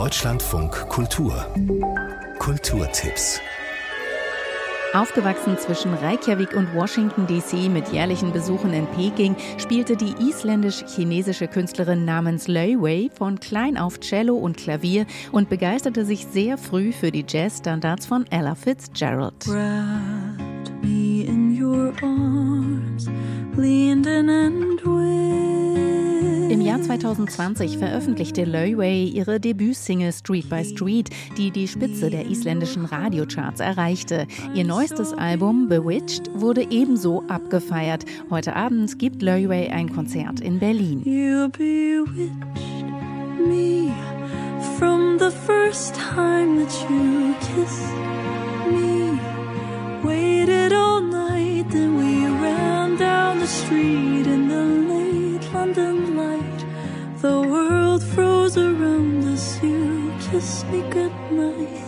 Deutschlandfunk Kultur Kulturtipps Aufgewachsen zwischen Reykjavik und Washington DC mit jährlichen Besuchen in Peking, spielte die isländisch-chinesische Künstlerin namens Lei Wei von klein auf Cello und Klavier und begeisterte sich sehr früh für die Jazzstandards von Ella Fitzgerald. me in your arms, leaned in and im Jahr 2020 veröffentlichte Löway ihre Debütsingle Street by Street, die die Spitze der isländischen Radiocharts erreichte. Ihr neuestes Album Bewitched wurde ebenso abgefeiert. Heute Abend gibt Löway ein Konzert in Berlin. You me from the first time that you kissed me. Waited all night, then we ran down the street in the late London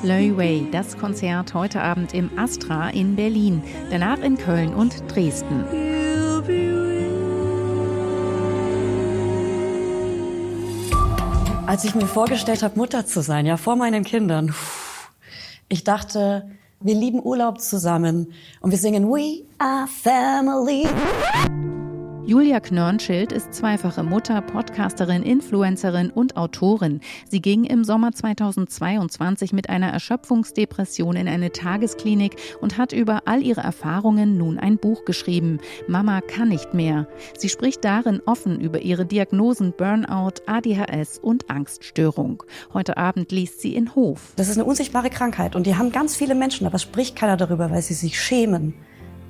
Loy das Konzert heute Abend im Astra in Berlin, danach in Köln und Dresden. Als ich mir vorgestellt habe, Mutter zu sein, ja, vor meinen Kindern, ich dachte, wir lieben Urlaub zusammen und wir singen We are Family. Julia Knörnschild ist zweifache Mutter, Podcasterin, Influencerin und Autorin. Sie ging im Sommer 2022 mit einer Erschöpfungsdepression in eine Tagesklinik und hat über all ihre Erfahrungen nun ein Buch geschrieben. Mama kann nicht mehr. Sie spricht darin offen über ihre Diagnosen Burnout, ADHS und Angststörung. Heute Abend liest sie in Hof. Das ist eine unsichtbare Krankheit und die haben ganz viele Menschen, aber spricht keiner darüber, weil sie sich schämen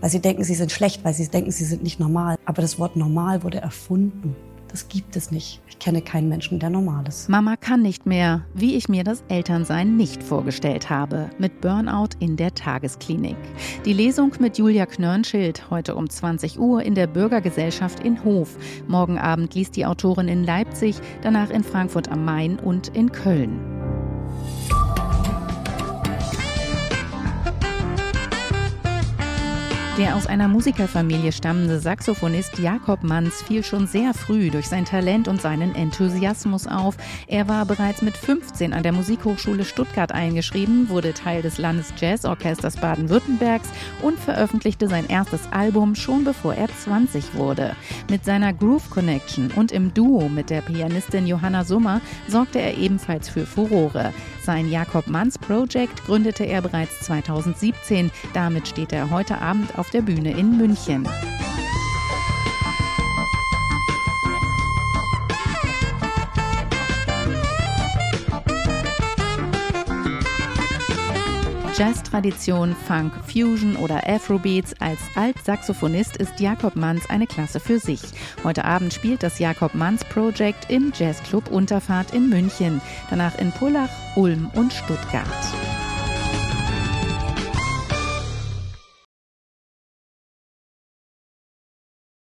weil sie denken, sie sind schlecht, weil sie denken, sie sind nicht normal. Aber das Wort normal wurde erfunden. Das gibt es nicht. Ich kenne keinen Menschen, der normal ist. Mama kann nicht mehr, wie ich mir das Elternsein nicht vorgestellt habe, mit Burnout in der Tagesklinik. Die Lesung mit Julia Knörnschild heute um 20 Uhr in der Bürgergesellschaft in Hof. Morgen Abend liest die Autorin in Leipzig, danach in Frankfurt am Main und in Köln. Der aus einer Musikerfamilie stammende Saxophonist Jakob Manns fiel schon sehr früh durch sein Talent und seinen Enthusiasmus auf. Er war bereits mit 15 an der Musikhochschule Stuttgart eingeschrieben, wurde Teil des Landesjazzorchesters Baden-Württembergs und veröffentlichte sein erstes Album schon bevor er 20 wurde. Mit seiner Groove Connection und im Duo mit der Pianistin Johanna Summer sorgte er ebenfalls für Furore. Sein Jakob Manns Project gründete er bereits 2017. Damit steht er heute Abend auf der Bühne in München. Jazz-Tradition, Funk, Fusion oder Afrobeats. Als Altsaxophonist ist Jakob Manns eine Klasse für sich. Heute Abend spielt das Jakob Manns Project im Jazzclub Unterfahrt in München, danach in Pullach, Ulm und Stuttgart.